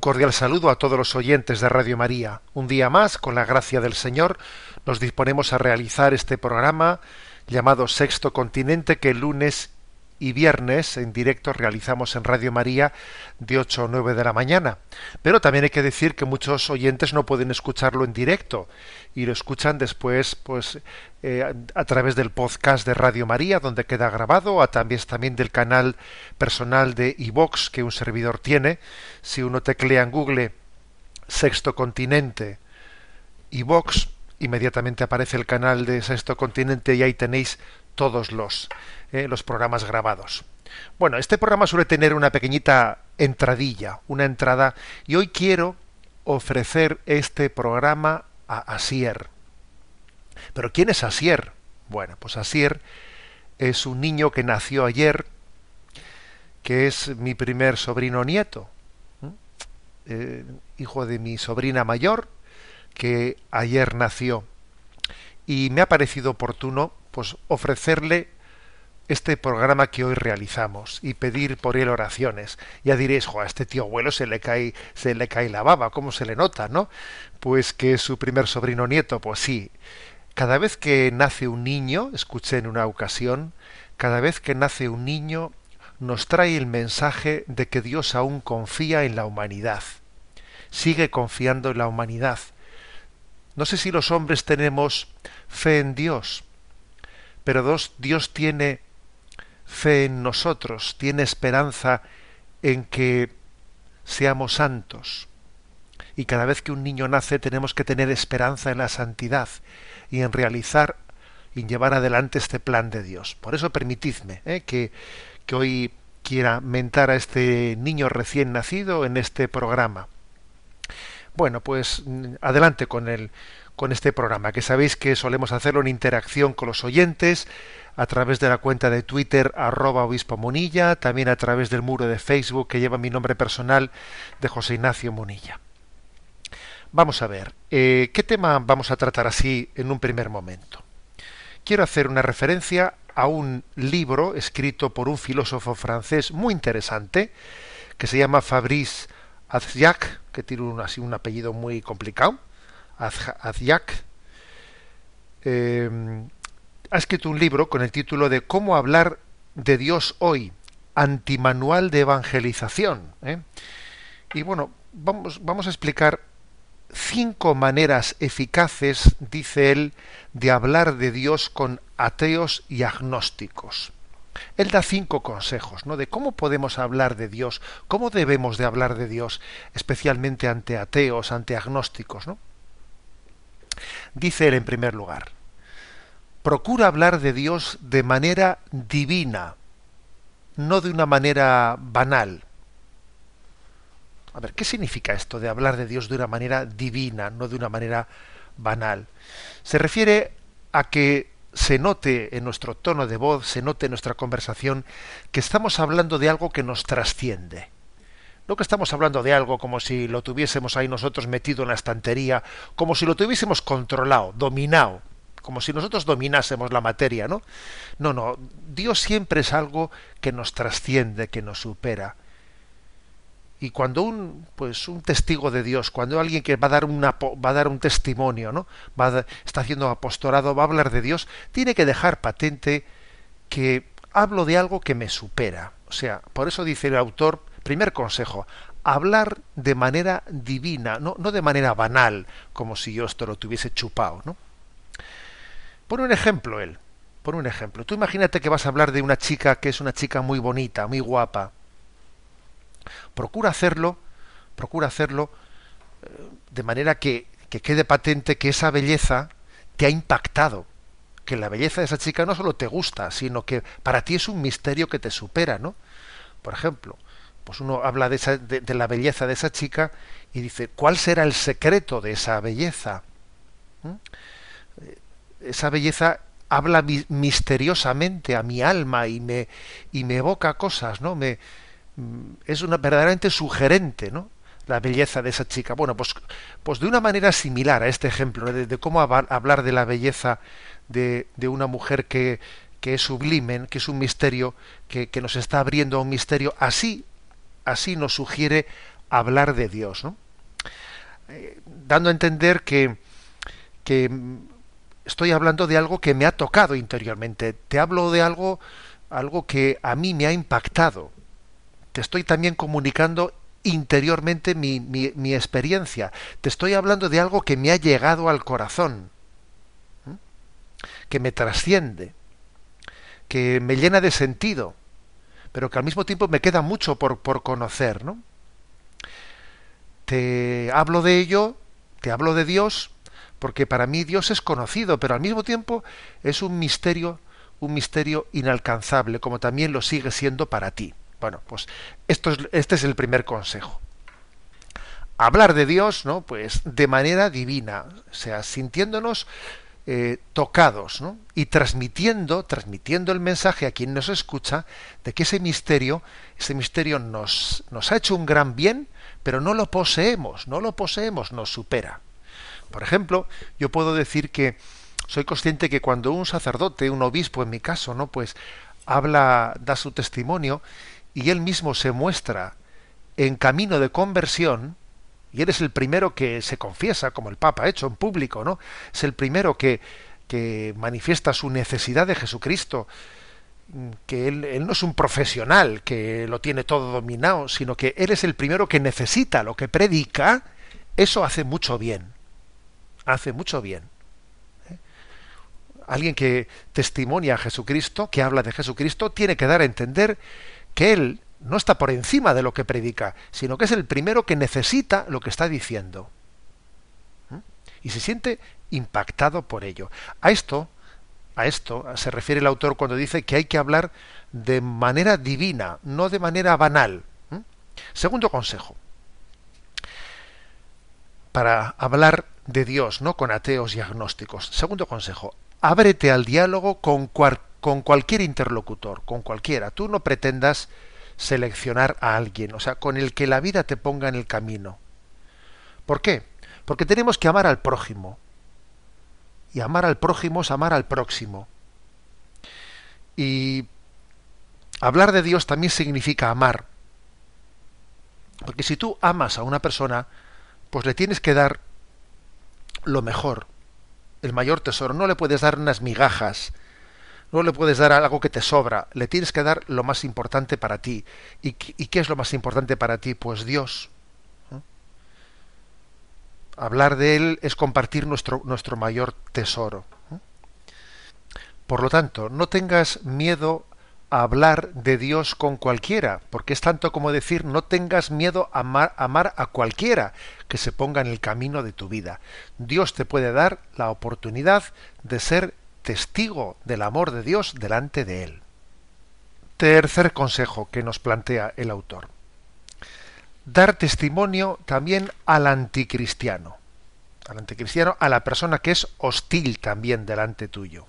Cordial saludo a todos los oyentes de Radio María. Un día más, con la gracia del Señor, nos disponemos a realizar este programa llamado Sexto Continente que lunes y viernes en directo realizamos en Radio María de 8 a 9 de la mañana. Pero también hay que decir que muchos oyentes no pueden escucharlo en directo y lo escuchan después pues eh, a, través del podcast de Radio María donde queda grabado, a también, también del canal personal de iVox que un servidor tiene. Si uno teclea en Google Sexto Continente iVox, inmediatamente aparece el canal de Sexto Continente y ahí tenéis todos los, eh, los programas grabados. Bueno, este programa suele tener una pequeñita entradilla, una entrada, y hoy quiero ofrecer este programa a Asier. Pero ¿quién es Asier? Bueno, pues Asier es un niño que nació ayer, que es mi primer sobrino nieto. Eh, hijo de mi sobrina mayor, que ayer nació. Y me ha parecido oportuno pues ofrecerle este programa que hoy realizamos y pedir por él oraciones. Ya diréis, jo, a este tío abuelo se le cae, se le cae la baba, ¿cómo se le nota, no? Pues que es su primer sobrino nieto, pues sí. Cada vez que nace un niño, escuché en una ocasión, cada vez que nace un niño nos trae el mensaje de que Dios aún confía en la humanidad. Sigue confiando en la humanidad. No sé si los hombres tenemos fe en Dios, pero Dios tiene fe en nosotros, tiene esperanza en que seamos santos. Y cada vez que un niño nace tenemos que tener esperanza en la santidad y en realizar y llevar adelante este plan de Dios. Por eso permitidme ¿eh? que, que hoy quiera mentar a este niño recién nacido en este programa. Bueno, pues adelante con el con este programa, que sabéis que solemos hacerlo en interacción con los oyentes a través de la cuenta de Twitter arroba obispo Munilla, también a través del muro de Facebook que lleva mi nombre personal de José Ignacio Munilla. Vamos a ver, eh, ¿qué tema vamos a tratar así en un primer momento? Quiero hacer una referencia a un libro escrito por un filósofo francés muy interesante que se llama Fabrice Azziac, que tiene un, así un apellido muy complicado, Az- Azziac. Eh, ha escrito un libro con el título de Cómo hablar de Dios hoy, antimanual de evangelización. ¿eh? Y bueno, vamos, vamos a explicar cinco maneras eficaces, dice él, de hablar de Dios con ateos y agnósticos. Él da cinco consejos, ¿no? De cómo podemos hablar de Dios, cómo debemos de hablar de Dios, especialmente ante ateos, ante agnósticos, ¿no? Dice él en primer lugar, procura hablar de Dios de manera divina, no de una manera banal. A ver, ¿qué significa esto de hablar de Dios de una manera divina, no de una manera banal? Se refiere a que se note en nuestro tono de voz, se note en nuestra conversación, que estamos hablando de algo que nos trasciende. No que estamos hablando de algo como si lo tuviésemos ahí nosotros metido en la estantería, como si lo tuviésemos controlado, dominado, como si nosotros dominásemos la materia, ¿no? No, no, Dios siempre es algo que nos trasciende, que nos supera. Y cuando un pues un testigo de Dios, cuando alguien que va a dar una va a dar un testimonio, ¿no? Va a, está haciendo apostolado, va a hablar de Dios, tiene que dejar patente que hablo de algo que me supera. O sea, por eso dice el autor, primer consejo, hablar de manera divina, no, no de manera banal, como si yo esto lo tuviese chupado, ¿no? Pon un ejemplo él. Pon un ejemplo. Tú imagínate que vas a hablar de una chica que es una chica muy bonita, muy guapa. Procura hacerlo, procura hacerlo eh, de manera que, que quede patente que esa belleza te ha impactado, que la belleza de esa chica no solo te gusta, sino que para ti es un misterio que te supera, ¿no? Por ejemplo, pues uno habla de, esa, de, la belleza de esa chica y dice, ¿cuál será el secreto de esa belleza? ¿Mm? Esa belleza habla misteriosamente a mi alma y me, y me evoca cosas, ¿no? Me, mm, es una verdaderamente sugerente, ¿no? La belleza de esa chica. Bueno, pues, pues de una manera similar a este ejemplo de, cómo hablar de la belleza de, de una mujer que, que es sublime, que es un misterio, que, que, nos está abriendo un misterio, así así nos sugiere hablar de Dios, ¿no? Eh, dando a entender que, que estoy hablando de algo que me ha tocado interiormente, te hablo de algo, algo que a mí me ha impactado, te estoy también comunicando interiormente mi, mi, mi experiencia, te estoy hablando de algo que me ha llegado al corazón, que me trasciende, que me llena de sentido, pero que al mismo tiempo me queda mucho por, por conocer, ¿no? Te hablo de ello, te hablo de Dios, porque para mí Dios es conocido, pero al mismo tiempo es un misterio, un misterio inalcanzable, como también lo sigue siendo para ti. Bueno, pues esto es, este es el primer consejo. Hablar de Dios, ¿no? Pues de manera divina, o sea, sintiéndonos eh, tocados y transmitiendo, transmitiendo el mensaje a quien nos escucha de que ese misterio, ese misterio nos, nos ha hecho un gran bien, pero no lo poseemos, no lo poseemos, nos supera. Por ejemplo, yo puedo decir que soy consciente que cuando un sacerdote, un obispo en mi caso, ¿no? pues habla, da su testimonio y él mismo se muestra en camino de conversión, y eres el primero que se confiesa, como el Papa ha hecho en público, ¿no? Es el primero que, que manifiesta su necesidad de Jesucristo, que él, no es un profesional que lo tiene todo dominado, sino que él es el primero que necesita lo que predica, eso hace mucho bien. Hace mucho bien. ¿eh? Alguien que testimonia a Jesucristo, que habla de Jesucristo, tiene que dar a entender que él no está por encima de lo que predica, sino que es el primero que necesita lo que está diciendo. ¿Mm? Y se siente impactado por ello. A esto, a esto se refiere el autor cuando dice que hay que hablar de manera divina, no de manera banal. ¿Mm? Segundo consejo. Para hablar de Dios, no con ateos y agnósticos. Segundo consejo, ábrete al diálogo con, con cualquier interlocutor, con cualquiera. Tú no pretendas seleccionar a alguien, o sea, con el que la vida te ponga en el camino. ¿Por qué? Porque tenemos que amar al prójimo. Y amar al prójimo es amar al próximo. Y hablar de Dios también significa amar. Porque si tú amas a una persona, pues le tienes que dar lo mejor, el mayor tesoro. No le puedes dar unas migajas, no le puedes dar algo que te sobra, le tienes que dar lo más importante para ti. ¿Y, qué es lo más importante para ti? Pues Dios. Hablar de Él es compartir nuestro, nuestro mayor tesoro. Por lo tanto, no tengas miedo a hablar de Dios con cualquiera, porque es tanto como decir no tengas miedo a amar, amar a cualquiera que se ponga en el camino de tu vida. Dios te puede dar la oportunidad de ser testigo del amor de Dios delante de él. Tercer consejo que nos plantea el autor. Dar testimonio también al anticristiano. Al anticristiano, a la persona que es hostil también delante tuyo.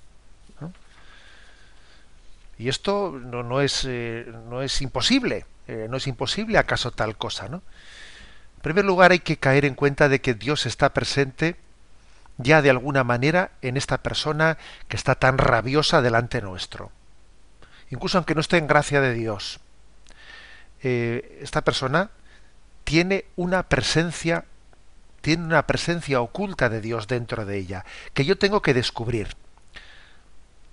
Y esto no, es, eh, no es imposible. Eh, no es imposible acaso tal cosa, ¿no? En primer lugar hay que caer en cuenta de que Dios está presente ya de alguna manera en esta persona que está tan rabiosa delante nuestro. Incluso aunque no esté en gracia de Dios. Eh, esta persona tiene una presencia, tiene una presencia oculta de Dios dentro de ella, que yo tengo que descubrir.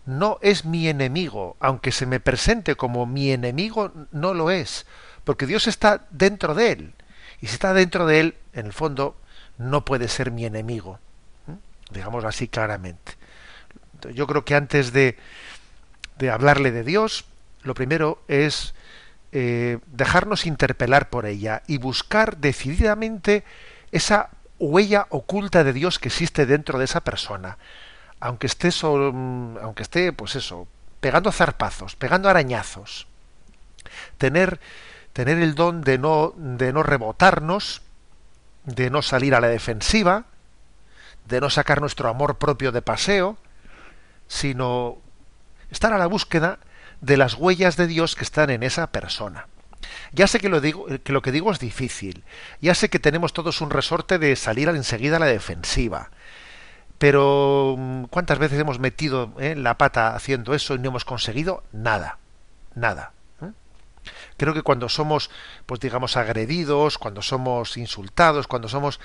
No es mi enemigo, aunque se me presente como mi enemigo, no lo es, porque Dios está dentro de él. Y si está dentro de él, en el fondo, no puede ser mi enemigo digamos así claramente. Yo creo que antes de, de hablarle de Dios, lo primero es eh, dejarnos interpelar por ella y buscar decididamente esa huella oculta de Dios que existe dentro de esa persona. Aunque esté, aunque esté pues eso, pegando zarpazos, pegando arañazos. Tener, tener el don de no, de no rebotarnos, de no salir a la defensiva, de no sacar nuestro amor propio de paseo, sino estar a la búsqueda de las huellas de Dios que están en esa persona. Ya sé que lo, digo, que lo que digo es difícil, ya sé que tenemos todos un resorte de salir enseguida a la defensiva, pero mm, ¿cuántas veces hemos metido eh, la pata haciendo eso y no hemos conseguido nada? Nada. Creo que cuando somos, pues digamos, agredidos, cuando somos insultados, cuando somos,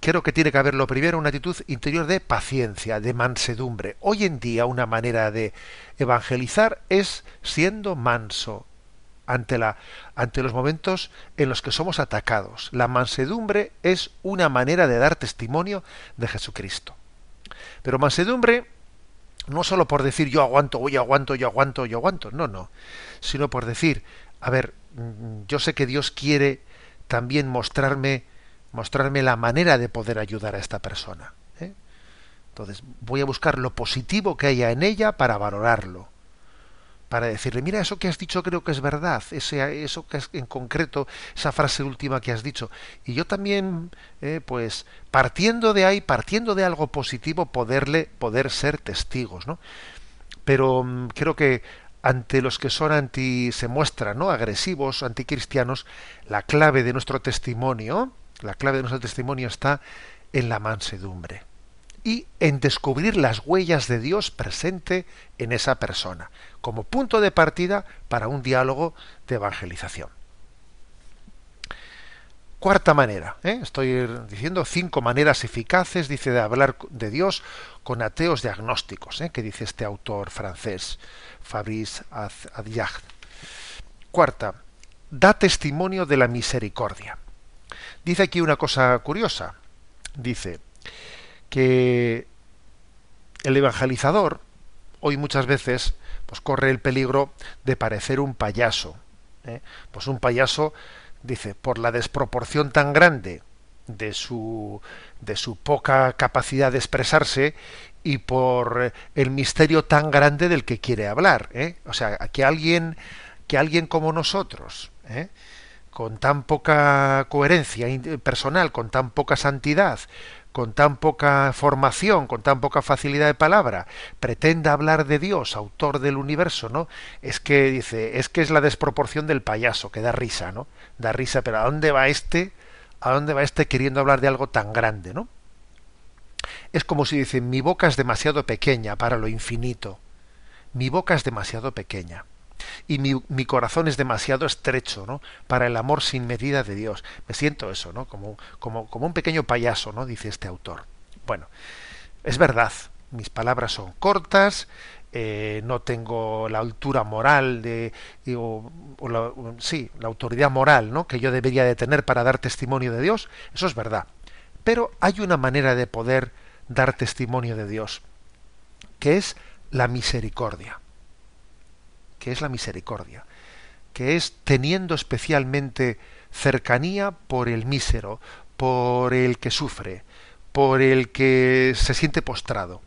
creo que tiene que haber lo primero una actitud interior de paciencia, de mansedumbre. Hoy en día una manera de evangelizar es siendo manso ante la ante los momentos en los que somos atacados. La mansedumbre es una manera de dar testimonio de Jesucristo. Pero mansedumbre no solo por decir yo aguanto, yo aguanto, yo aguanto, yo aguanto, no, no, sino por decir a ver, mm, yo sé que Dios quiere también mostrarme, mostrarme la manera de poder ayudar a esta persona. ¿eh? Entonces voy a buscar lo positivo que haya en ella para valorarlo, para decirle, mira, eso que has dicho creo que es verdad, ese, eso que es en concreto, esa frase última que has dicho. Y yo también, eh, pues, partiendo de ahí, partiendo de algo positivo, poderle, poder ser testigos, ¿no? Pero mm, creo que ante los que son anti se muestran no agresivos anticristianos la clave de nuestro testimonio la clave de nuestro testimonio está en la mansedumbre y en descubrir las huellas de Dios presente en esa persona como punto de partida para un diálogo de evangelización Cuarta manera, ¿eh? estoy diciendo cinco maneras eficaces, dice, de hablar de Dios con ateos diagnósticos, ¿eh? que dice este autor francés, Fabrice Adiag. Cuarta, da testimonio de la misericordia. Dice aquí una cosa curiosa. Dice que el evangelizador hoy muchas veces pues corre el peligro de parecer un payaso. ¿eh? Pues un payaso dice, por la desproporción tan grande de su, de su poca capacidad de expresarse y por el misterio tan grande del que quiere hablar. ¿eh? O sea, que alguien, que alguien como nosotros, ¿eh? con tan poca coherencia personal, con tan poca santidad, con tan poca formación, con tan poca facilidad de palabra, pretenda hablar de Dios, autor del universo, ¿no? Es que dice, es que es la desproporción del payaso, que da risa, ¿no? Da risa, pero ¿a dónde va este? ¿A dónde va este queriendo hablar de algo tan grande, ¿no? Es como si dice, mi boca es demasiado pequeña para lo infinito. Mi boca es demasiado pequeña y mi, corazón es demasiado estrecho ¿no? para el amor sin medida de Dios. Me siento eso, ¿no? Como, como, como un pequeño payaso, ¿no? dice este autor. Bueno, es verdad, mis palabras son cortas, eh, no tengo la altura moral de la, sí la autoridad moral no que yo debería de tener para dar testimonio de Dios eso es verdad pero hay una manera de poder dar testimonio de Dios que es la misericordia que es la misericordia, que es teniendo especialmente cercanía por el mísero, por el que sufre, por el que se siente postrado.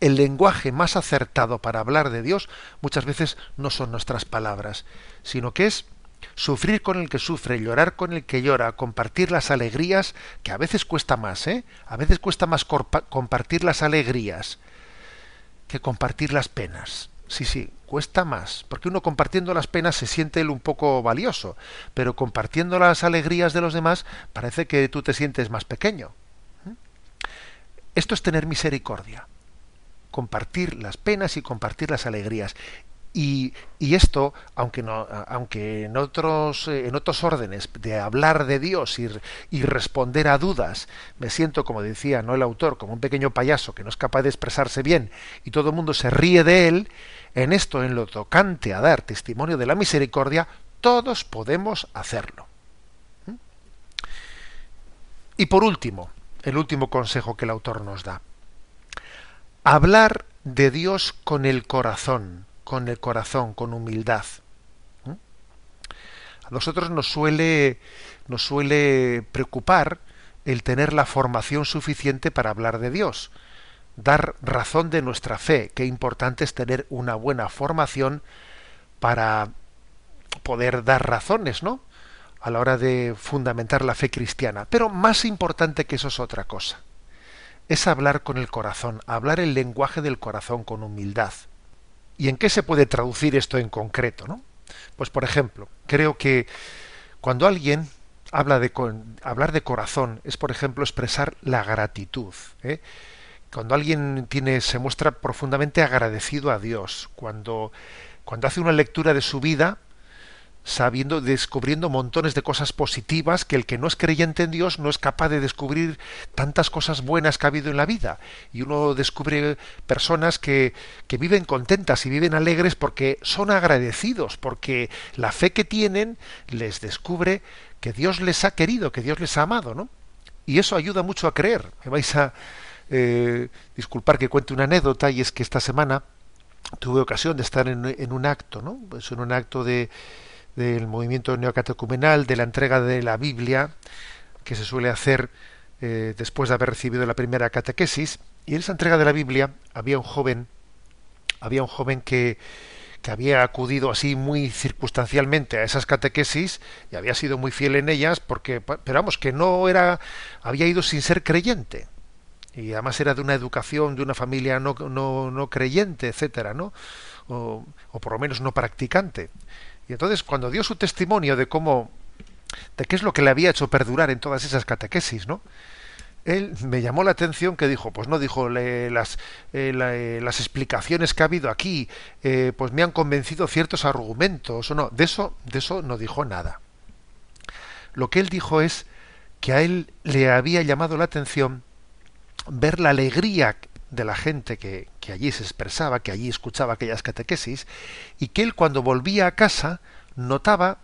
El lenguaje más acertado para hablar de Dios muchas veces no son nuestras palabras, sino que es sufrir con el que sufre, llorar con el que llora, compartir las alegrías, que a veces cuesta más, ¿eh? A veces cuesta más compartir las alegrías que compartir las penas. Sí, sí, cuesta más, porque uno compartiendo las penas se siente él un poco valioso, pero compartiendo las alegrías de los demás parece que tú te sientes más pequeño. ¿Mm? Esto es tener misericordia, compartir las penas y compartir las alegrías. Y, y, esto, aunque, no, aunque en, otros, eh, en otros órdenes de hablar de Dios y, y, responder a dudas, me siento, como decía no el autor, como un pequeño payaso que no es capaz de expresarse bien y todo el mundo se ríe de él, en esto, en lo tocante a dar testimonio de la misericordia, todos podemos hacerlo. ¿Mm? Y por último, el último consejo que el autor nos da. Hablar de Dios con el corazón, con el corazón, con humildad. ¿Mm? A nosotros nos suele, nos suele preocupar el tener la formación suficiente para hablar de Dios, dar razón de nuestra fe. Qué importante es tener una buena formación para poder dar razones, ¿no? A la hora de fundamentar la fe cristiana. Pero más importante que eso es otra cosa. Es hablar con el corazón, hablar el lenguaje del corazón con humildad. ¿Y en qué se puede traducir esto en concreto, no? Pues por ejemplo, creo que cuando alguien habla de hablar de corazón es por ejemplo expresar la gratitud. ¿eh? Cuando alguien tiene se muestra profundamente agradecido a Dios, cuando cuando hace una lectura de su vida sabiendo, descubriendo montones de cosas positivas que el que no es creyente en Dios no es capaz de descubrir tantas cosas buenas que ha habido en la vida. Y uno descubre personas que, que viven contentas y viven alegres porque son agradecidos, porque la fe que tienen les descubre que Dios les ha querido, que Dios les ha amado, ¿no? Y eso ayuda mucho a creer. Me vais a eh, disculpar que cuente una anécdota y es que esta semana tuve ocasión de estar en, en un acto, ¿no? Pues en un acto de del movimiento neocatecumenal, de la entrega de la Biblia, que se suele hacer eh, después de haber recibido la primera catequesis. Y en esa entrega de la Biblia había un joven, había un joven que, que había acudido así muy circunstancialmente a esas catequesis y había sido muy fiel en ellas, porque, pero vamos, que no era, había ido sin ser creyente. Y además era de una educación, de una familia no, no, no creyente, etcétera, ¿no? O, o por lo menos no practicante. Y entonces cuando dio su testimonio de cómo, de qué es lo que le había hecho perdurar en todas esas catequesis, ¿no? Él me llamó la atención que dijo, pues no dijo las, eh, eh, las explicaciones que ha habido aquí, eh, pues me han convencido ciertos argumentos o no, de eso, de eso no dijo nada. Lo que él dijo es que a él le había llamado la atención ver la alegría de la gente que, que allí se expresaba, que allí escuchaba aquellas catequesis, y que él cuando volvía a casa notaba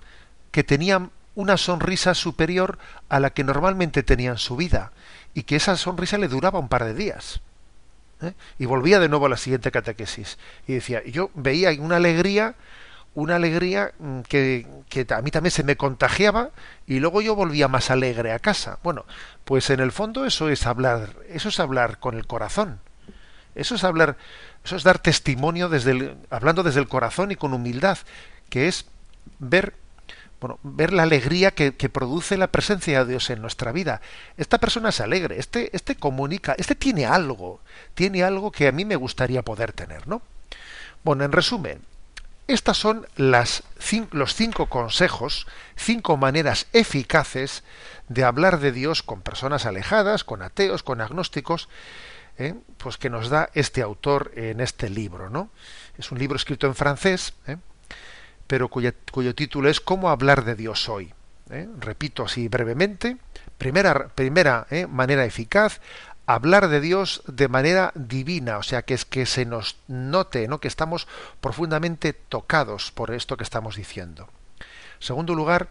que tenían una sonrisa superior a la que normalmente tenía en su vida, y que esa sonrisa le duraba un par de días. ¿eh? Y volvía de nuevo a la siguiente catequesis. Y decía, yo veía una alegría, una alegría mm, que, que a mí también se me contagiaba, y luego yo volvía más alegre a casa. Bueno, pues en el fondo eso es hablar, eso es hablar con el corazón. Eso es hablar, eso es dar testimonio desde el, hablando desde el corazón y con humildad, que es ver bueno, ver la alegría que, produce la presencia de Dios en nuestra vida. Esta persona es alegre, este, este comunica, este tiene algo, tiene algo que a mí me gustaría poder tener, ¿no? Bueno, en resumen, estas son las, los cinco consejos, cinco maneras eficaces de hablar de Dios con personas alejadas, con ateos, con agnósticos, ¿eh? pues que nos da este autor en este libro, ¿no? Es un libro escrito en francés, ¿eh? pero cuyo, título es Cómo hablar de Dios hoy. ¿eh? Repito así brevemente. Primera, primera manera eficaz, hablar de Dios de manera divina, o sea, que es que se nos note, ¿no? que estamos profundamente tocados por esto que estamos diciendo. Segundo lugar,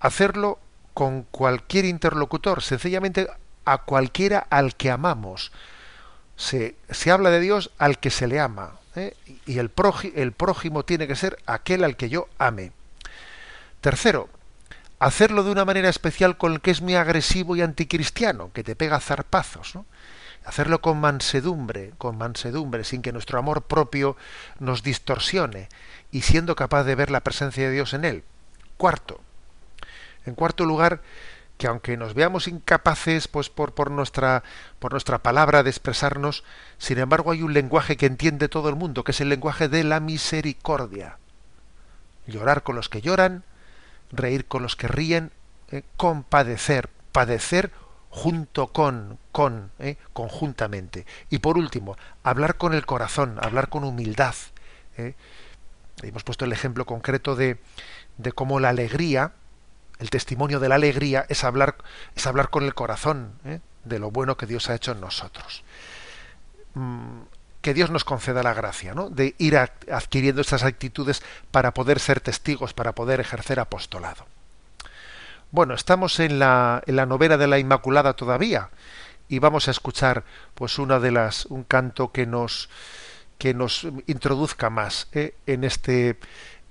hacerlo con cualquier interlocutor, sencillamente a cualquiera al que amamos, se, habla de Dios al que se le ama. ¿eh? Y el, el prójimo tiene que ser aquel al que yo ame. Tercero, hacerlo de una manera especial con el que es muy agresivo y anticristiano, que te pega zarpazos. ¿no? Hacerlo con mansedumbre, con mansedumbre, sin que nuestro amor propio nos distorsione y siendo capaz de ver la presencia de Dios en él. Cuarto, en cuarto lugar, que aunque nos veamos incapaces pues por, por nuestra por nuestra palabra de expresarnos, sin embargo hay un lenguaje que entiende todo el mundo, que es el lenguaje de la misericordia. Llorar con los que lloran, reír con los que ríen, eh, compadecer, padecer junto con, con, eh, conjuntamente. Y por último, hablar con el corazón, hablar con humildad. Eh. Hemos puesto el ejemplo concreto de, de cómo la alegría, el testimonio de la alegría es hablar, es hablar con el corazón ¿eh? de lo bueno que Dios ha hecho en nosotros. Mm, que Dios nos conceda la gracia, ¿no? De ir adquiriendo estas actitudes para poder ser testigos, para poder ejercer apostolado. Bueno, estamos en la, en la novena de la Inmaculada todavía y vamos a escuchar pues una de las un canto que nos que nos introduzca más eh, en este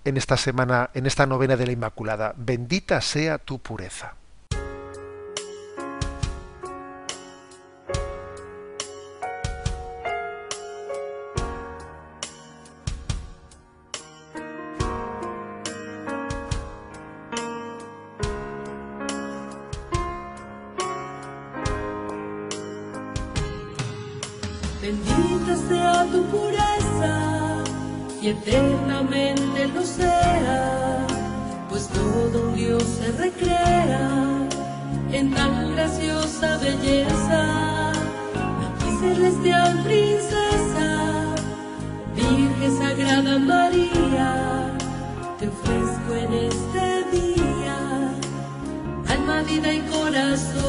en esta semana, en esta novena de la Inmaculada. Bendita sea tu pureza. Bendita sea tu pureza y belleza. Aquí celestial princesa, Virgen Sagrada María, te ofrezco en este día alma, vida y corazón.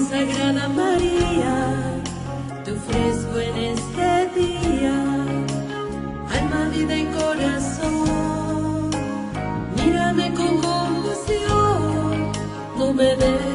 Sagrada María te ofrezco en este día alma, vida y corazón. Mírame con compasión, no me dejes,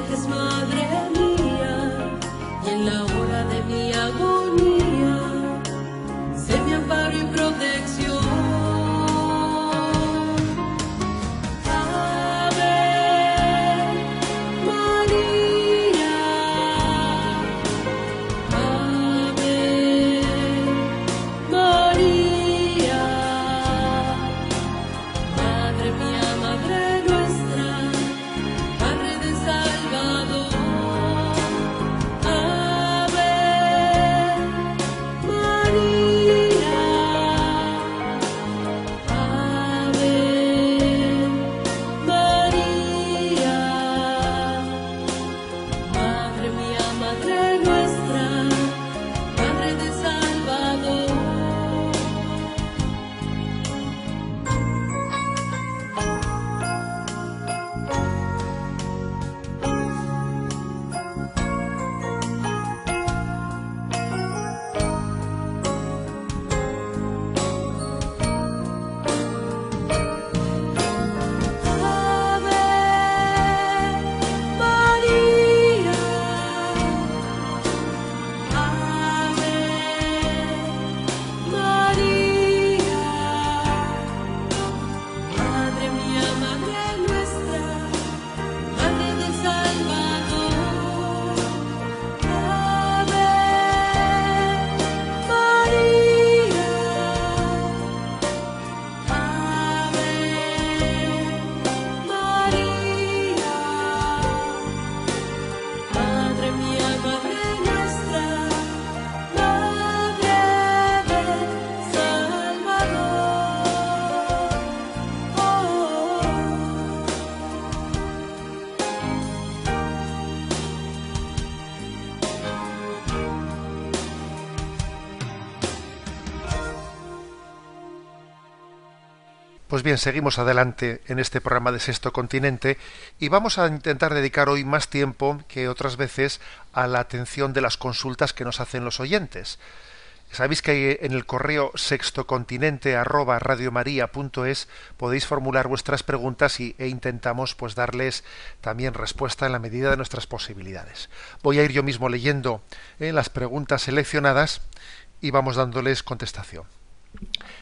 Pues bien, seguimos adelante en este programa de Sexto Continente y vamos a intentar dedicar hoy más tiempo que otras veces a la atención de las consultas que nos hacen los oyentes. Sabéis que en el correo sextocontinente arroba radiomaria.es podéis formular vuestras preguntas y, e intentamos pues darles también respuesta en la medida de nuestras posibilidades. Voy a ir yo mismo leyendo eh, las preguntas seleccionadas y vamos dándoles contestación.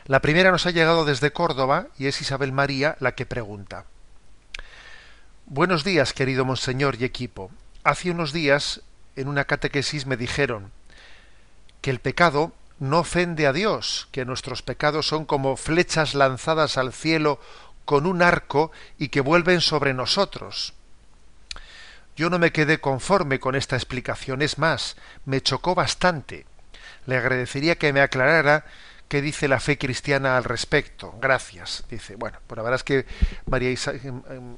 La primera nos ha llegado desde Córdoba y es Isabel María la que pregunta. Buenos días, querido monseñor y equipo. Hace unos días en una catequesis me dijeron que el pecado no ofende a Dios, que nuestros pecados son como flechas lanzadas al cielo con un arco y que vuelven sobre nosotros. Yo no me quedé conforme con esta explicación, es más, me chocó bastante. Le agradecería que me aclarara qué dice la fe cristiana al respecto. Gracias. Dice, bueno, pues la verdad es que María Isa-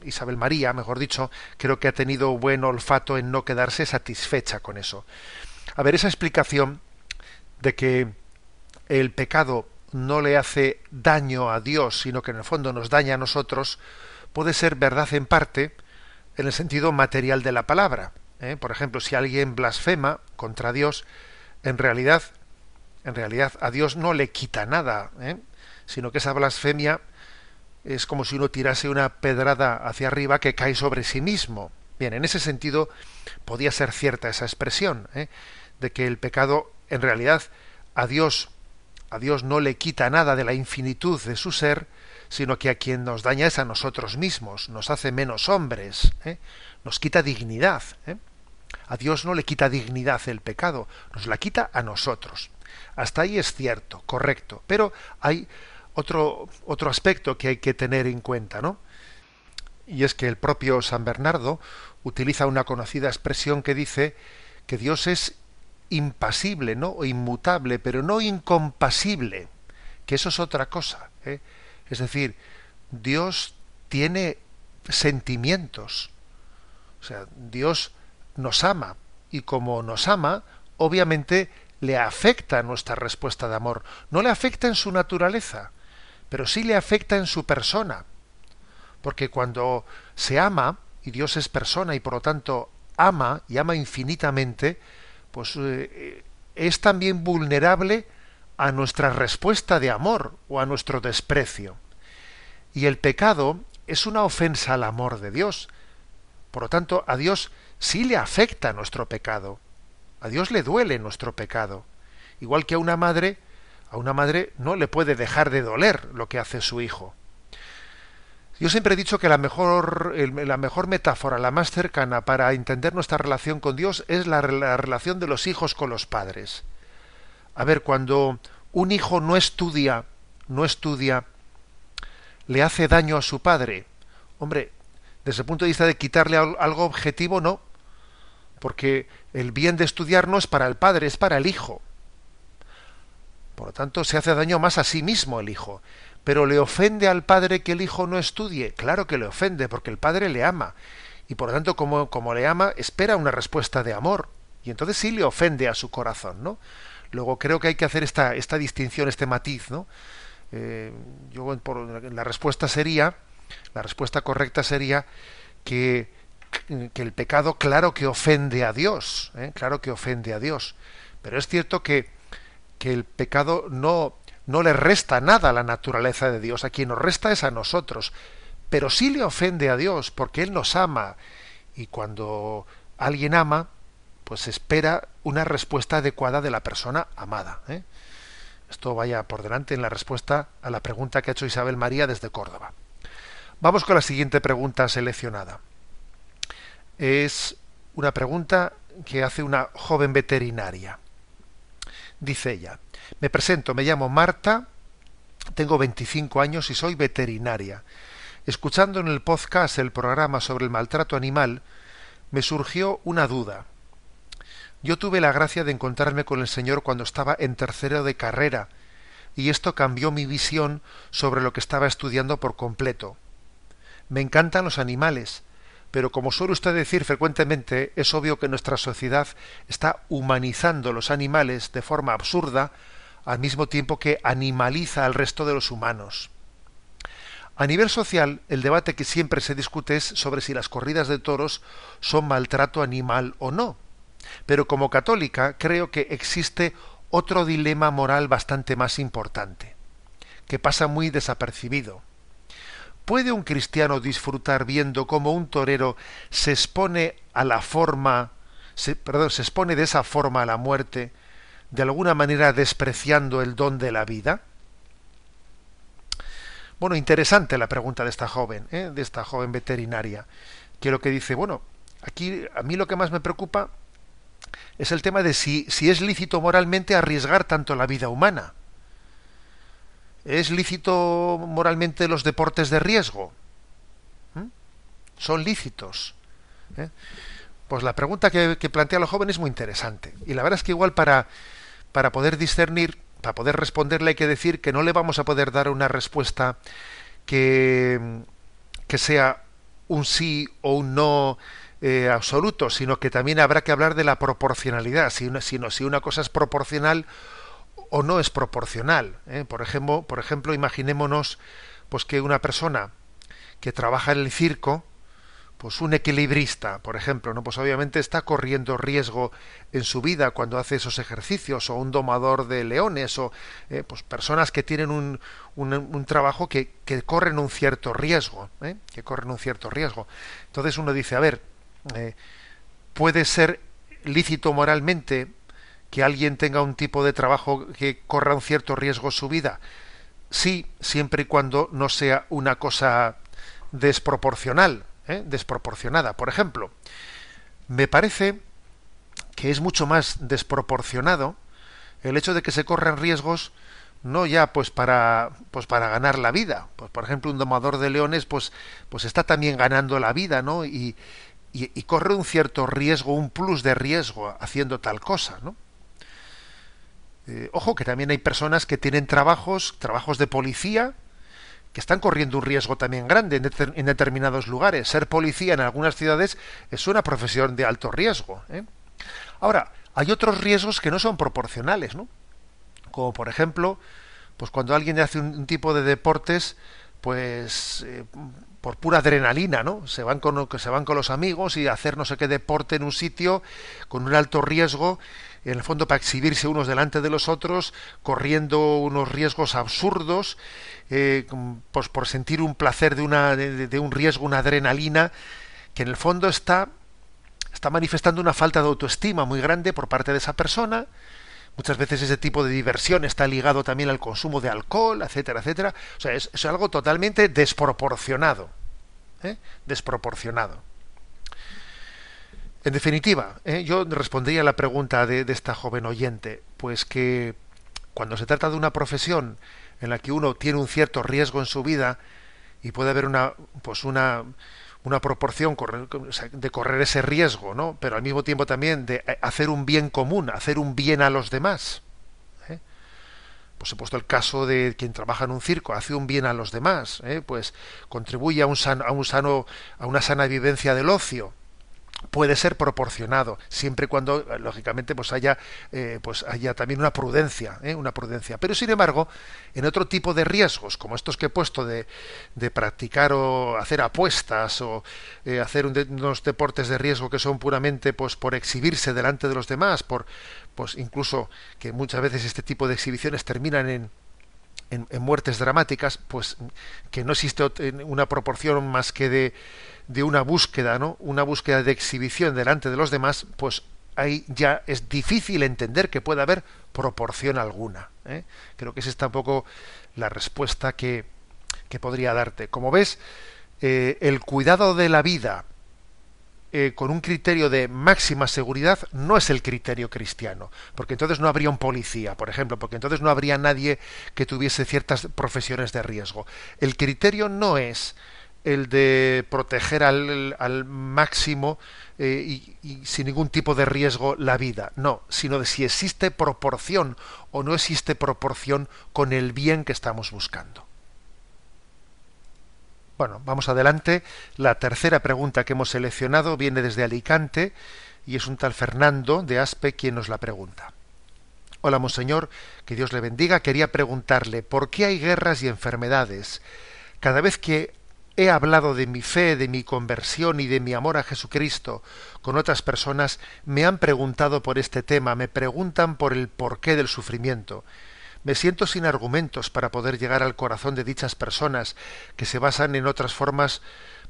Isabel María, mejor dicho, creo que ha tenido buen olfato en no quedarse satisfecha con eso. A ver, esa explicación de que el pecado no le hace daño a Dios, sino que en el fondo nos daña a nosotros, puede ser verdad en parte en el sentido material de la palabra. ¿eh? Por ejemplo, si alguien blasfema contra Dios, en realidad, en realidad a Dios no le quita nada, ¿eh? sino que esa blasfemia es como si uno tirase una pedrada hacia arriba que cae sobre sí mismo. Bien, en ese sentido podía ser cierta esa expresión, ¿eh? de que el pecado en realidad a Dios, a Dios no le quita nada de la infinitud de su ser, sino que a quien nos daña es a nosotros mismos, nos hace menos hombres, ¿eh? nos quita dignidad. ¿eh? A Dios no le quita dignidad el pecado, nos la quita a nosotros. Hasta ahí es cierto, correcto, pero hay otro, otro aspecto que hay que tener en cuenta, ¿no? Y es que el propio San Bernardo utiliza una conocida expresión que dice que Dios es impasible, ¿no? O inmutable, pero no incompasible, que eso es otra cosa. ¿eh? Es decir, Dios tiene sentimientos. O sea, Dios nos ama y como nos ama, obviamente le afecta nuestra respuesta de amor. No le afecta en su naturaleza, pero sí le afecta en su persona. Porque cuando se ama, y Dios es persona y por lo tanto ama y ama infinitamente, pues eh, es también vulnerable a nuestra respuesta de amor o a nuestro desprecio. Y el pecado es una ofensa al amor de Dios. Por lo tanto, a Dios sí le afecta nuestro pecado. A Dios le duele nuestro pecado. Igual que a una madre, a una madre no le puede dejar de doler lo que hace su hijo. Yo siempre he dicho que la mejor, la mejor metáfora, la más cercana para entender nuestra relación con Dios es la, la relación de los hijos con los padres. A ver, cuando un hijo no estudia, no estudia, le hace daño a su padre. Hombre, desde el punto de vista de quitarle algo objetivo, no. Porque el bien de estudiar no es para el padre, es para el hijo. Por lo tanto, se hace daño más a sí mismo el hijo. Pero le ofende al padre que el hijo no estudie. Claro que le ofende, porque el padre le ama. Y por lo tanto, como, como le ama, espera una respuesta de amor. Y entonces sí le ofende a su corazón, ¿no? Luego creo que hay que hacer esta, esta distinción, este matiz, ¿no? Eh, yo por, la respuesta sería, la respuesta correcta sería que, que el pecado claro que ofende a Dios, ¿eh? claro que ofende a Dios. Pero es cierto que, que el pecado no, no le resta nada a la naturaleza de Dios, a quien nos resta es a nosotros, pero sí le ofende a Dios porque Él nos ama y cuando alguien ama, pues espera una respuesta adecuada de la persona amada. ¿eh? Esto vaya por delante en la respuesta a la pregunta que ha hecho Isabel María desde Córdoba. Vamos con la siguiente pregunta seleccionada. Es una pregunta que hace una joven veterinaria. Dice ella, me presento, me llamo Marta, tengo 25 años y soy veterinaria. Escuchando en el podcast el programa sobre el maltrato animal, me surgió una duda. Yo tuve la gracia de encontrarme con el Señor cuando estaba en tercero de carrera, y esto cambió mi visión sobre lo que estaba estudiando por completo. Me encantan los animales, pero como suele usted decir frecuentemente, es obvio que nuestra sociedad está humanizando los animales de forma absurda, al mismo tiempo que animaliza al resto de los humanos. A nivel social, el debate que siempre se discute es sobre si las corridas de toros son maltrato animal o no. Pero como católica creo que existe otro dilema moral bastante más importante, que pasa muy desapercibido. ¿Puede un cristiano disfrutar viendo cómo un torero se expone a la forma, se, perdón, se expone de esa forma a la muerte, de alguna manera despreciando el don de la vida? Bueno, interesante la pregunta de esta joven, ¿eh? de esta joven veterinaria, que lo que dice, bueno, aquí a mí lo que más me preocupa es el tema de si, si es lícito moralmente arriesgar tanto la vida humana. ¿Es lícito moralmente los deportes de riesgo? ¿Mm? ¿Son lícitos? ¿Eh? Pues la pregunta que, que, plantea la joven es muy interesante. Y la verdad es que igual para, para poder discernir, para poder responderle hay que decir que no le vamos a poder dar una respuesta que, que sea un sí o un no eh, absoluto, sino que también habrá que hablar de la proporcionalidad, si una, sino, si una cosa es proporcional o no es proporcional. ¿eh? Por ejemplo, por ejemplo, imaginémonos pues que una persona que trabaja en el circo, pues un equilibrista, por ejemplo, no, pues obviamente está corriendo riesgo en su vida cuando hace esos ejercicios, o un domador de leones, o eh, pues personas que tienen un, un, trabajo que, que, corren un cierto riesgo, ¿eh? que corren un cierto riesgo. Entonces uno dice, a ver, puede ser lícito moralmente que alguien tenga un tipo de trabajo que corra un cierto riesgo su vida. Sí, siempre y cuando no sea una cosa desproporcional, ¿eh? desproporcionada. Por ejemplo, me parece que es mucho más desproporcionado el hecho de que se corran riesgos no ya pues para pues para ganar la vida pues por ejemplo un domador de leones pues pues está también ganando la vida no y, y, y corre un cierto riesgo un plus de riesgo haciendo tal cosa no eh, ojo que también hay personas que tienen trabajos trabajos de policía que están corriendo un riesgo también grande en, de, en, determinados lugares. Ser policía en algunas ciudades es una profesión de alto riesgo. ¿eh? Ahora, hay otros riesgos que no son proporcionales, ¿no? Como por ejemplo, pues cuando alguien hace un, un tipo de deportes, pues eh, por pura adrenalina, ¿no? Se van con se van con los amigos y hacer no sé qué deporte en un sitio con un alto riesgo en el fondo para exhibirse unos delante de los otros, corriendo unos riesgos absurdos, eh, pues por sentir un placer de, una, de, un riesgo, una adrenalina, que en el fondo está, está manifestando una falta de autoestima muy grande por parte de esa persona. Muchas veces ese tipo de diversión está ligado también al consumo de alcohol, etcétera, etcétera. O sea, es, es algo totalmente desproporcionado. ¿eh? Desproporcionado. En definitiva, ¿eh? yo respondería a la pregunta de, esta joven oyente, pues que cuando se trata de una profesión en la que uno tiene un cierto riesgo en su vida y puede haber una, pues una, una proporción de correr ese riesgo, ¿no? Pero al mismo tiempo también de hacer un bien común, hacer un bien a los demás. ¿eh? Pues he puesto el caso de quien trabaja en un circo, hace un bien a los demás, ¿eh? pues contribuye a un, a un sano, a una sana vivencia del ocio puede ser proporcionado siempre y cuando lógicamente pues haya eh, pues haya también una prudencia ¿eh? una prudencia pero sin embargo en otro tipo de riesgos como estos que he puesto de, de practicar o hacer apuestas o eh, hacer unos deportes de riesgo que son puramente pues por exhibirse delante de los demás por pues incluso que muchas veces este tipo de exhibiciones terminan en en, muertes dramáticas pues que no existe una proporción más que de de una búsqueda, ¿no? Una búsqueda de exhibición delante de los demás, pues ahí ya es difícil entender que pueda haber proporción alguna. ¿eh? Creo que esa es tampoco la respuesta que, que podría darte. Como ves, eh, el cuidado de la vida eh, con un criterio de máxima seguridad no es el criterio cristiano, porque entonces no habría un policía, por ejemplo, porque entonces no habría nadie que tuviese ciertas profesiones de riesgo. El criterio no es el de proteger al, al máximo eh, y, y, sin ningún tipo de riesgo la vida, no, sino de si existe proporción o no existe proporción con el bien que estamos buscando. Bueno, vamos adelante. La tercera pregunta que hemos seleccionado viene desde Alicante y es un tal Fernando de Aspe quien nos la pregunta. Hola, monseñor, que Dios le bendiga. Quería preguntarle, ¿por qué hay guerras y enfermedades? Cada vez que he hablado de mi fe, de mi conversión y de mi amor a Jesucristo con otras personas, me han preguntado por este tema, me preguntan por el porqué del sufrimiento. Me siento sin argumentos para poder llegar al corazón de dichas personas que se basan en otras formas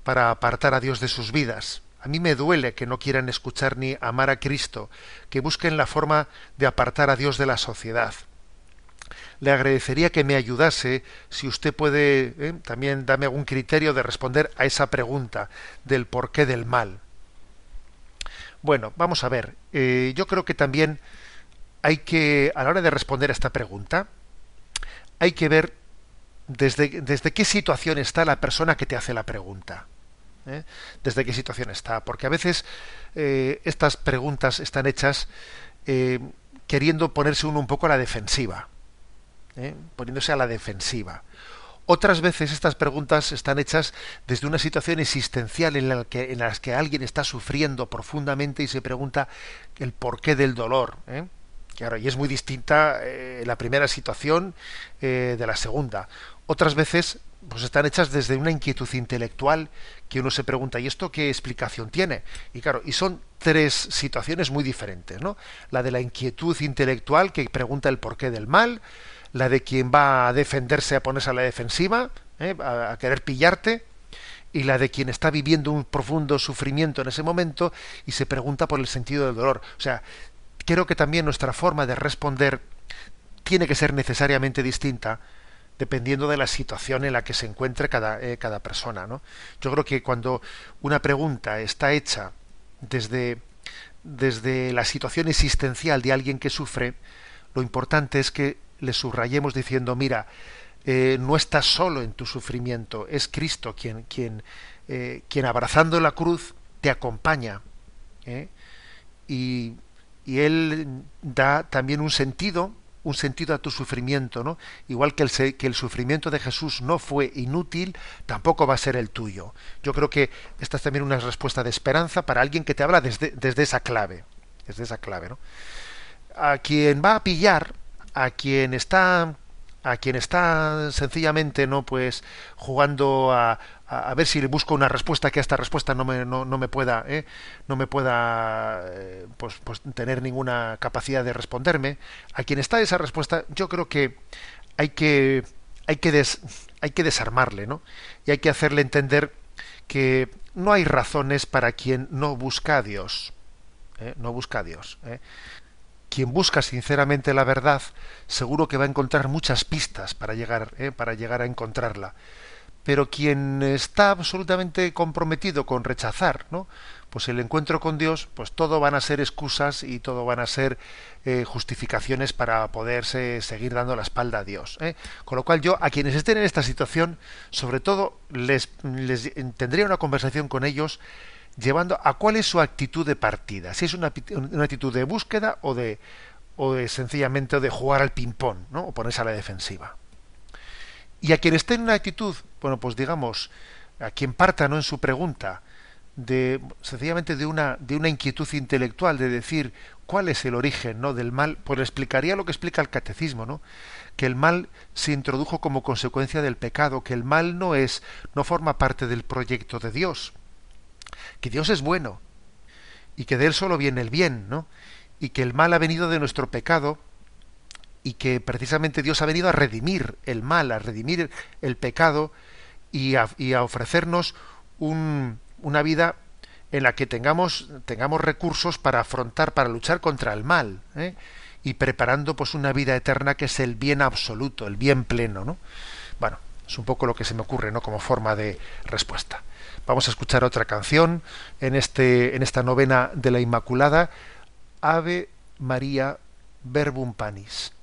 para apartar a Dios de sus vidas. A mí me duele que no quieran escuchar ni amar a Cristo, que busquen la forma de apartar a Dios de la sociedad le agradecería que me ayudase si usted puede ¿eh? también darme algún criterio de responder a esa pregunta del porqué del mal. Bueno, vamos a ver. Eh, yo creo que también hay que, a la hora de responder a esta pregunta, hay que ver desde, desde qué situación está la persona que te hace la pregunta. ¿eh? Desde qué situación está. Porque a veces eh, estas preguntas están hechas eh, queriendo ponerse uno un poco a la defensiva. poniéndose a la defensiva. Otras veces estas preguntas están hechas desde una situación existencial en la que, en las que alguien está sufriendo profundamente y se pregunta el porqué del dolor. ¿eh? Claro, y es muy distinta eh, la primera situación eh, de la segunda. Otras veces pues están hechas desde una inquietud intelectual que uno se pregunta, ¿y esto qué explicación tiene? Y claro, y son tres situaciones muy diferentes, ¿no? La de la inquietud intelectual que pregunta el porqué del mal, la de quien va a defenderse, a ponerse a la defensiva, ¿eh? a, a querer pillarte, y la de quien está viviendo un profundo sufrimiento en ese momento y se pregunta por el sentido del dolor. O sea, creo que también nuestra forma de responder tiene que ser necesariamente distinta dependiendo de la situación en la que se encuentre cada, eh, cada persona. ¿no? Yo creo que cuando una pregunta está hecha desde, desde la situación existencial de alguien que sufre, lo importante es que le subrayemos diciendo, mira, eh, no estás solo en tu sufrimiento, es Cristo quien, quien, eh, quien abrazando la cruz te acompaña. Y, y Él da también un sentido, un sentido a tu sufrimiento, ¿no? Igual que el, sufrimiento de Jesús no fue inútil, tampoco va a ser el tuyo. Yo creo que esta es también una respuesta de esperanza para alguien que te habla desde, desde esa clave, desde esa clave, ¿no? A quien va a pillar, a quien está a quien está sencillamente no pues jugando a, a, ver si le busco una respuesta que a esta respuesta no me, no, no me pueda ¿eh? no me pueda eh, pues, pues tener ninguna capacidad de responderme a quien está esa respuesta yo creo que hay que hay que des- hay que desarmarle no y hay que hacerle entender que no hay razones para quien no busca a Dios ¿eh? no busca a Dios ¿eh? Quien busca sinceramente la verdad seguro que va a encontrar muchas pistas para llegar ¿eh? para llegar a encontrarla pero quien está absolutamente comprometido con rechazar no pues el encuentro con Dios pues todo van a ser excusas y todo van a ser eh, justificaciones para poderse seguir dando la espalda a Dios ¿eh? con lo cual yo a quienes estén en esta situación sobre todo les, les tendría una conversación con ellos llevando a cuál es su actitud de partida, si es una, una actitud de búsqueda o de, o de sencillamente de jugar al ping-pong, ¿no? o ponerse a la defensiva. Y a quien esté en una actitud, bueno, pues digamos, a quien parta ¿no? en su pregunta, de sencillamente de una, de una inquietud intelectual, de decir cuál es el origen ¿no? del mal, pues explicaría lo que explica el catecismo, ¿no? que el mal se introdujo como consecuencia del pecado, que el mal no es, no forma parte del proyecto de Dios, que Dios es bueno y que de él solo viene el bien, ¿no? Y que el mal ha venido de nuestro pecado y que precisamente Dios ha venido a redimir el mal, a redimir el pecado y a, ofrecernos un- una vida en la que tengamos, tengamos recursos para afrontar, para luchar contra el mal, ¿eh? y preparando pues una vida eterna que es el bien absoluto, el bien pleno, ¿no? Bueno, es un poco lo que se me ocurre, ¿no? Como forma de respuesta. Vamos a escuchar otra canción en este, en esta novena de la Inmaculada, Ave María Verbum Panis.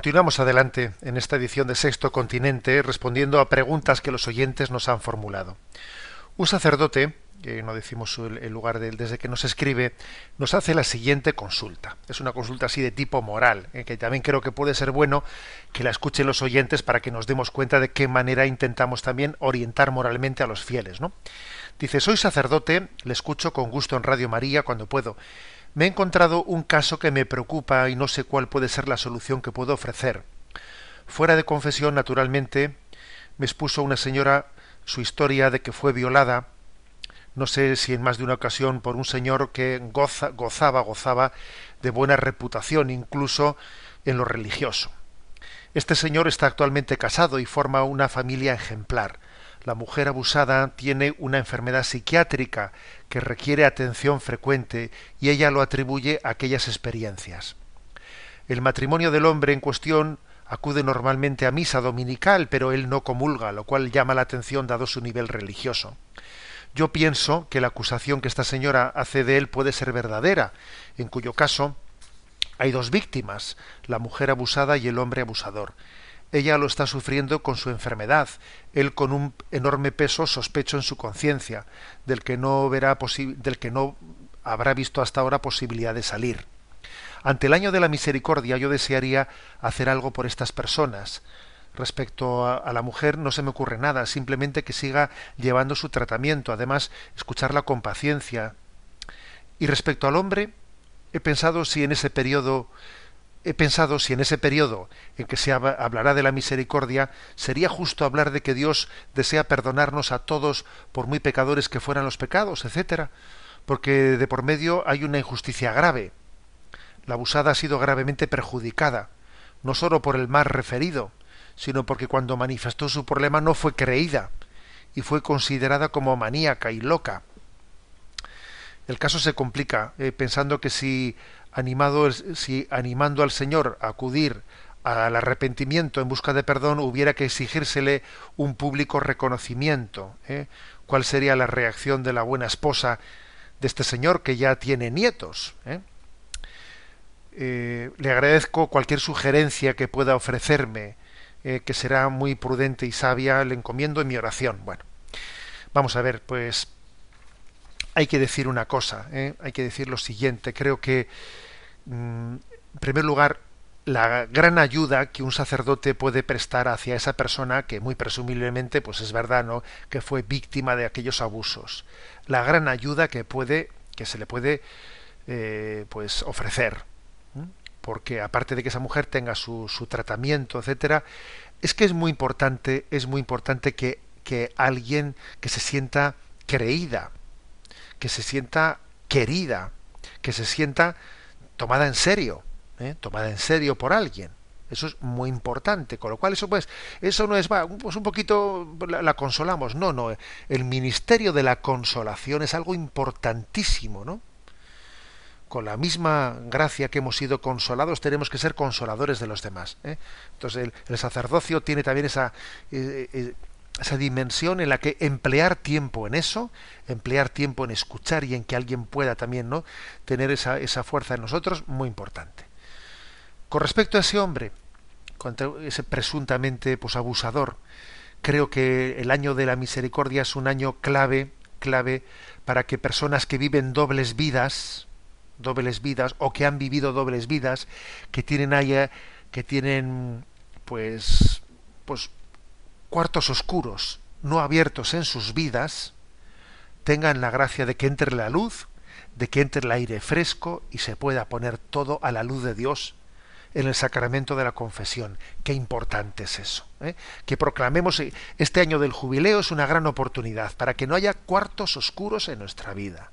Continuamos adelante en esta edición de Sexto Continente respondiendo a preguntas que los oyentes nos han formulado. Un sacerdote, que no decimos el, lugar del desde que nos escribe, nos hace la siguiente consulta. Es una consulta así de tipo moral, eh, que también creo que puede ser bueno que la escuchen los oyentes para que nos demos cuenta de qué manera intentamos también orientar moralmente a los fieles. ¿no? Dice, soy sacerdote, le escucho con gusto en Radio María cuando puedo me he encontrado un caso que me preocupa y no sé cuál puede ser la solución que puedo ofrecer. Fuera de confesión, naturalmente, me expuso una señora su historia de que fue violada, no sé si en más de una ocasión por un señor que goza, gozaba, gozaba de buena reputación, incluso en lo religioso. Este señor está actualmente casado y forma una familia ejemplar la mujer abusada tiene una enfermedad psiquiátrica que requiere atención frecuente y ella lo atribuye a aquellas experiencias. El matrimonio del hombre en cuestión acude normalmente a misa dominical, pero él no comulga, lo cual llama la atención dado su nivel religioso. Yo pienso que la acusación que esta señora hace de él puede ser verdadera, en cuyo caso hay dos víctimas, la mujer abusada y el hombre abusador. Ella lo está sufriendo con su enfermedad, él con un enorme peso sospecho en su conciencia, del que no verá del que no habrá visto hasta ahora posibilidad de salir. Ante el año de la misericordia yo desearía hacer algo por estas personas. Respecto a, a, la mujer no se me ocurre nada, simplemente que siga llevando su tratamiento, además escucharla con paciencia. Y respecto al hombre, he pensado si en ese periodo he pensado si en ese periodo en que se hablará de la misericordia sería justo hablar de que Dios desea perdonarnos a todos por muy pecadores que fueran los pecados, etcétera, porque de por medio hay una injusticia grave. La abusada ha sido gravemente perjudicada, no sólo por el mal referido, sino porque cuando manifestó su problema no fue creída y fue considerada como maníaca y loca. El caso se complica eh, pensando que si animado si animando al Señor a acudir al arrepentimiento en busca de perdón hubiera que exigírsele un público reconocimiento. ¿eh? ¿Cuál sería la reacción de la buena esposa de este señor que ya tiene nietos? ¿eh? Eh, le agradezco cualquier sugerencia que pueda ofrecerme, que será muy prudente y sabia, le encomiendo en mi oración. Bueno, vamos a ver, pues hay que decir una cosa, ¿eh? hay que decir lo siguiente. Creo que, mm, en primer lugar, la gran ayuda que un sacerdote puede prestar hacia esa persona que muy presumiblemente, pues es verdad, ¿no? que fue víctima de aquellos abusos. La gran ayuda que puede, que se le puede, eh, pues ofrecer, porque aparte de que esa mujer tenga su, su tratamiento, etcétera, es que es muy importante, es muy importante que, que alguien que se sienta creída, que se sienta querida, que se sienta tomada en serio, ¿eh? tomada en serio por alguien. Eso es muy importante, con lo cual eso pues eso no es pues un poquito la, la, consolamos, no, no, el ministerio de la consolación es algo importantísimo, ¿no? Con la misma gracia que hemos sido consolados, tenemos que ser consoladores de los demás. ¿eh? Entonces el, el, sacerdocio tiene también esa eh, eh, esa dimensión en la que emplear tiempo en eso, emplear tiempo en escuchar y en que alguien pueda también no tener esa, esa fuerza en nosotros, muy importante. Con respecto a ese hombre, ese presuntamente pues, abusador, creo que el año de la misericordia es un año clave, clave para que personas que viven dobles vidas, dobles vidas, o que han vivido dobles vidas, que tienen allá, que tienen pues pues cuartos oscuros no abiertos en sus vidas tengan la gracia de que entre la luz, de que entre el aire fresco y se pueda poner todo a la luz de Dios en el sacramento de la confesión. Qué importante es eso. ¿eh? Que proclamemos este año del jubileo es una gran oportunidad para que no haya cuartos oscuros en nuestra vida,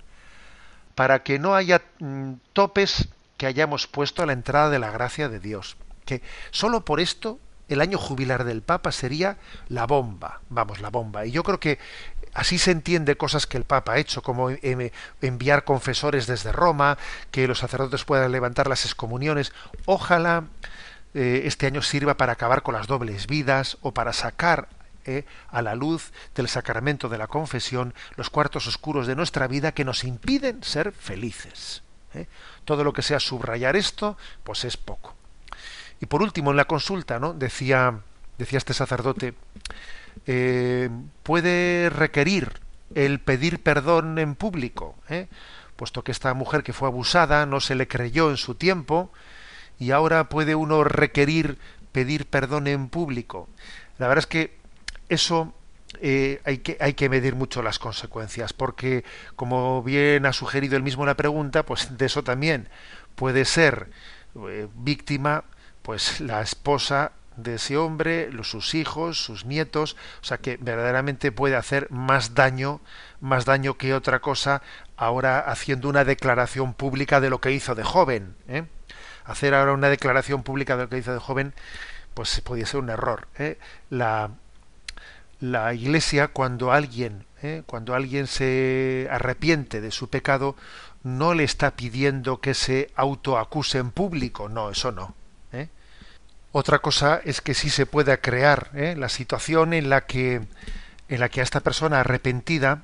para que no haya mm, topes que hayamos puesto a la entrada de la gracia de Dios. Que solo por esto el año jubilar del Papa sería la bomba, vamos, la bomba. Y yo creo que así se entiende cosas que el Papa ha hecho, como em, enviar confesores desde Roma, que los sacerdotes puedan levantar las excomuniones. Ojalá eh, este año sirva para acabar con las dobles vidas o para sacar eh, a la luz del sacramento de la confesión los cuartos oscuros de nuestra vida que nos impiden ser felices. eh. Todo lo que sea subrayar esto, pues es poco. Y por último, en la consulta, ¿no? Decía, decía este sacerdote, eh, puede requerir el pedir perdón en público, ¿eh? puesto que esta mujer que fue abusada no se le creyó en su tiempo y ahora puede uno requerir pedir perdón en público. La verdad es que eso eh, hay, que, hay que medir mucho las consecuencias, porque como bien ha sugerido él mismo la pregunta, pues de eso también puede ser eh, víctima pues la esposa de ese hombre, sus hijos, sus nietos, o sea que verdaderamente puede hacer más daño, más daño que otra cosa, ahora haciendo una declaración pública de lo que hizo de joven. ¿eh? Hacer ahora una declaración pública de lo que hizo de joven, pues podría ser un error. ¿eh? La, la Iglesia, cuando alguien, ¿eh? cuando alguien se arrepiente de su pecado, no le está pidiendo que se autoacuse en público, no, eso no. Otra cosa es que sí se pueda crear ¿eh? la situación en la que en la que a esta persona arrepentida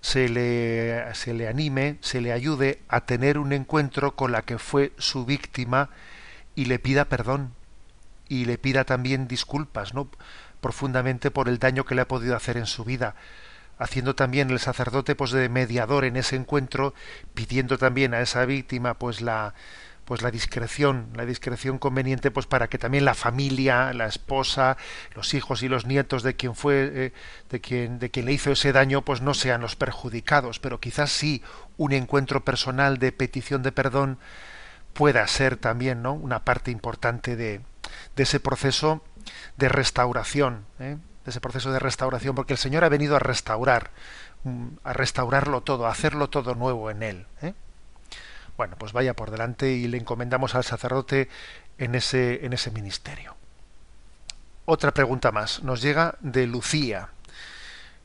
se le, se le anime, se le ayude a tener un encuentro con la que fue su víctima y le pida perdón y le pida también disculpas, ¿no? profundamente por el daño que le ha podido hacer en su vida, haciendo también el sacerdote pues de mediador en ese encuentro, pidiendo también a esa víctima pues la pues la discreción, la discreción conveniente pues para que también la familia, la esposa, los hijos y los nietos de quien fue eh, de quien de quien le hizo ese daño pues no sean los perjudicados, pero quizás sí un encuentro personal de petición de perdón pueda ser también, ¿no? una parte importante de, de ese proceso de restauración, ¿eh? de ese proceso de restauración, porque el Señor ha venido a restaurar, mm, a restaurarlo todo, a hacerlo todo nuevo en él. ¿eh? Bueno, pues vaya por delante y le encomendamos al sacerdote en ese, en ese ministerio. Otra pregunta más. Nos llega de Lucía.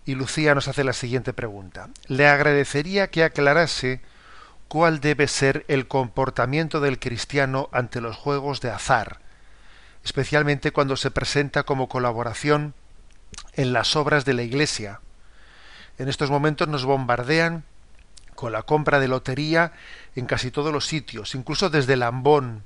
Y Lucía nos hace la siguiente pregunta. Le agradecería que aclarase cuál debe ser el comportamiento del cristiano ante los juegos de azar, especialmente cuando se presenta como colaboración en las obras de la Iglesia. En estos momentos nos bombardean con la compra de lotería en casi todos los sitios, incluso desde Lambón.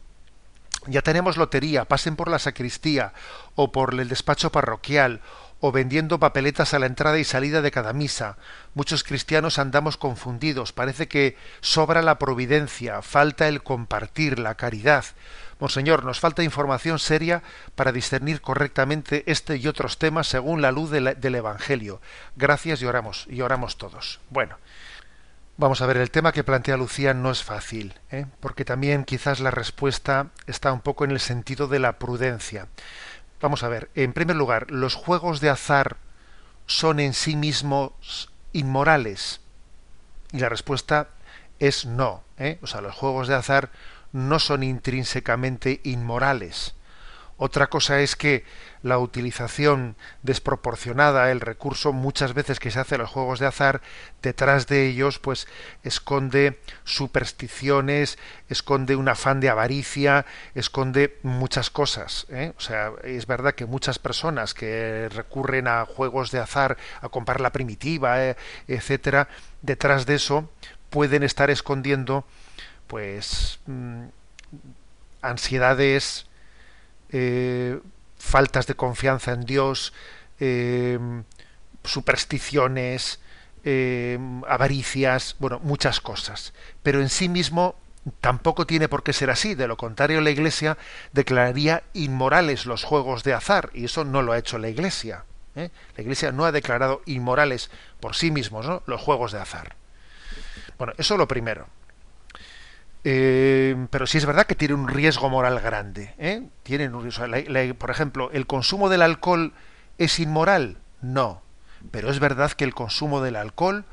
Ya tenemos lotería, pasen por la sacristía o por el despacho parroquial o vendiendo papeletas a la entrada y salida de cada misa. Muchos cristianos andamos confundidos, parece que sobra la providencia, falta el compartir, la caridad. Monseñor, nos falta información seria para discernir correctamente este y otros temas según la luz del Evangelio. Gracias y oramos, y oramos todos. Bueno, vamos a ver, el tema que plantea Lucía no es fácil, ¿eh? porque también quizás la respuesta está un poco en el sentido de la prudencia. Vamos a ver, en primer lugar, ¿los juegos de azar son en sí mismos inmorales? Y la respuesta es no. ¿eh? O sea, los juegos de azar no son intrínsecamente inmorales. Otra cosa es que la utilización desproporcionada, el recurso muchas veces que se hace a los juegos de azar, detrás de ellos pues esconde supersticiones, esconde un afán de avaricia, esconde muchas cosas. ¿eh? O sea, es verdad que muchas personas que recurren a juegos de azar, a comprar la primitiva, eh, etcétera, detrás de eso pueden estar escondiendo pues mm, ansiedades, eh, faltas de confianza en Dios, eh, supersticiones, eh, avaricias, bueno, muchas cosas. Pero en sí mismo tampoco tiene por qué ser así. De lo contrario, la Iglesia declararía inmorales los juegos de azar, y eso no lo ha hecho la Iglesia. ¿eh? La Iglesia no ha declarado inmorales por sí mismos ¿no? los juegos de azar. Bueno, eso lo primero. Eh, pero sí es verdad que tiene un riesgo moral grande. ¿eh? Tienen un riesgo. Por ejemplo, ¿el consumo del alcohol es inmoral? No. Pero es verdad que el consumo del alcohol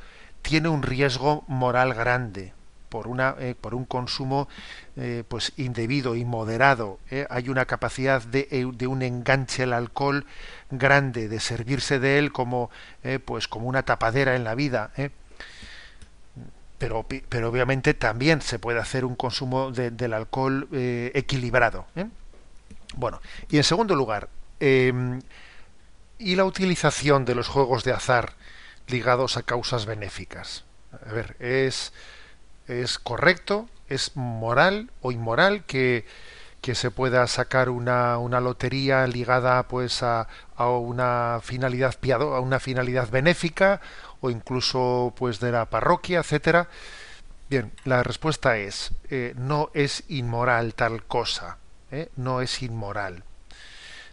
tiene un riesgo moral grande. por una eh, por un consumo eh, pues indebido inmoderado ¿eh? hay una capacidad de, de un enganche al alcohol grande de servirse de él como pues como una tapadera en la vida. Pero pero obviamente también se puede hacer un consumo de- del alcohol eh, equilibrado ¿eh? bueno y en segundo lugar em, y la utilización de los juegos de azar ligados a causas benéficas. A ver, es, es correcto, es moral o inmoral que, que se pueda sacar una, una lotería ligada pues a, a una finalidad piado, a una finalidad benéfica o incluso pues de la parroquia, etcétera. Bien, la respuesta es eh, no es inmoral tal cosa, ¿eh? no es inmoral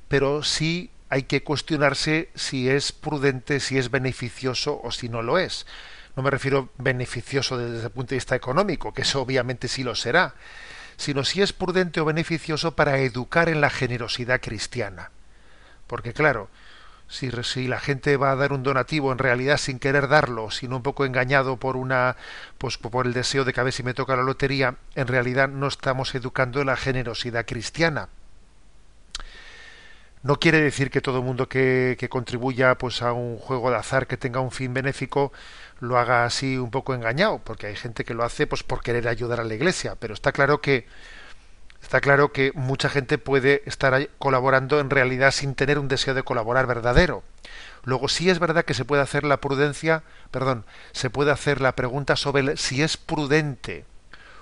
pero sí hay que cuestionarse si es prudente, si es beneficioso o si no lo es. No me refiero beneficioso desde el punto de vista económico, que eso obviamente sí lo será, sino si es prudente o beneficioso para educar en la generosidad cristiana. Porque claro, si, la gente va a dar un donativo en realidad sin querer darlo, sino un poco engañado por una pues por el deseo de que a ver si me toca la lotería, en realidad no estamos educando la generosidad cristiana. No quiere decir que todo mundo que, que contribuya pues a un juego de azar que tenga un fin benéfico lo haga así un poco engañado, porque hay gente que lo hace pues por querer ayudar a la iglesia, pero está claro que está claro que mucha gente puede estar colaborando en realidad sin tener un deseo de colaborar verdadero. Luego sí es verdad que se puede hacer la prudencia, perdón, se puede hacer la pregunta sobre si es prudente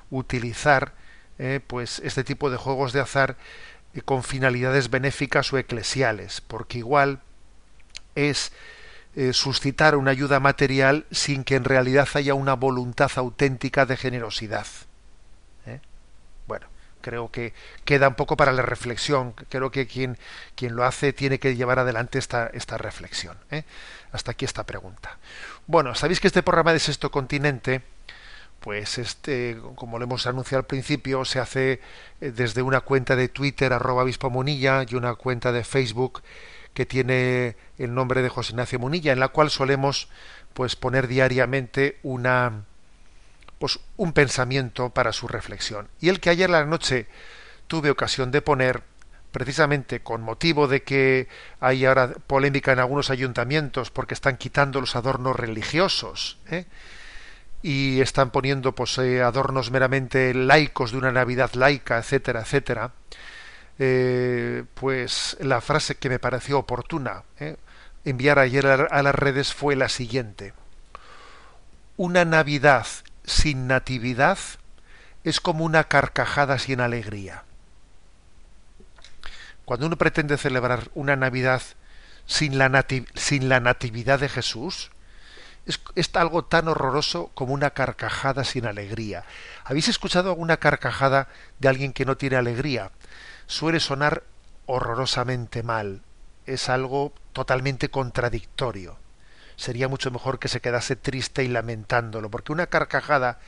utilizar eh, pues este tipo de juegos de azar eh, con finalidades benéficas o eclesiales, porque igual es eh, suscitar una ayuda material sin que en realidad haya una voluntad auténtica de generosidad. Creo que queda un poco para la reflexión. Creo que quien, quien lo hace tiene que llevar adelante esta, esta reflexión. ¿eh? Hasta aquí esta pregunta. Bueno, sabéis que este programa de Sexto Continente, pues este, como lo hemos anunciado al principio, se hace eh, desde una cuenta de Twitter, arroba obispo Munilla, y una cuenta de Facebook que tiene el nombre de José Ignacio Munilla, en la cual solemos pues poner diariamente una pues un pensamiento para su reflexión. Y el que ayer la noche tuve ocasión de poner, precisamente con motivo de que hay ahora polémica en algunos ayuntamientos porque están quitando los adornos religiosos, ¿eh? y están poniendo pues, eh, adornos meramente laicos de una Navidad laica, etcétera, etcétera, eh, pues la frase que me pareció oportuna enviar ayer a las redes fue la siguiente. Una Navidad sin natividad es como una carcajada sin alegría. Cuando uno pretende celebrar una Navidad sin la, sin la natividad de Jesús, es, es algo tan horroroso como una carcajada sin alegría. ¿Habéis escuchado alguna carcajada de alguien que no tiene alegría? Suele sonar horrorosamente mal. Es algo totalmente contradictorio. Sería mucho mejor que se quedase triste y lamentándolo, porque una carcajada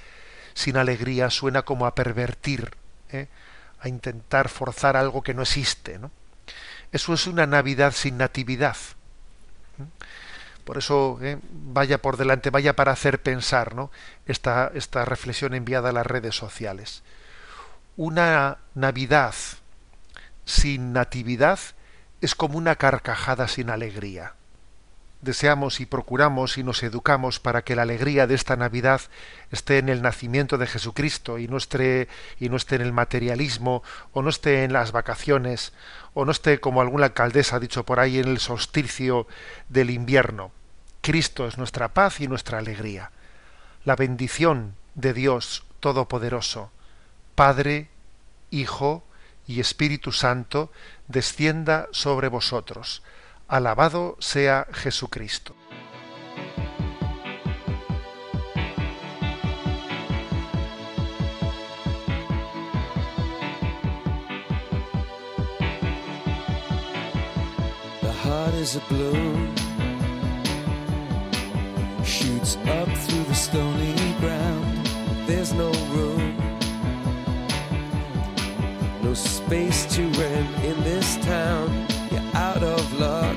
sin alegría suena como a pervertir, ¿eh? a intentar forzar algo que no existe. Eso es una Navidad sin natividad. Por eso ¿eh? vaya por delante, vaya para hacer pensar ¿no? esta, esta reflexión enviada a las redes sociales. Una Navidad sin natividad es como una carcajada sin alegría. Deseamos y procuramos y nos educamos para que la alegría de esta Navidad esté en el nacimiento de Jesucristo y no esté, y no esté en el materialismo o no esté en las vacaciones o no esté como alguna alcaldesa ha dicho por ahí en el solsticio del invierno. Cristo es nuestra paz y nuestra alegría. La bendición de Dios Todopoderoso, Padre, Hijo y Espíritu Santo, descienda sobre vosotros. Alabado sea Jesucristo. The heart is a balloon, shoots up through the stony ground. There's no room, no space to rent in this town. You're out of luck,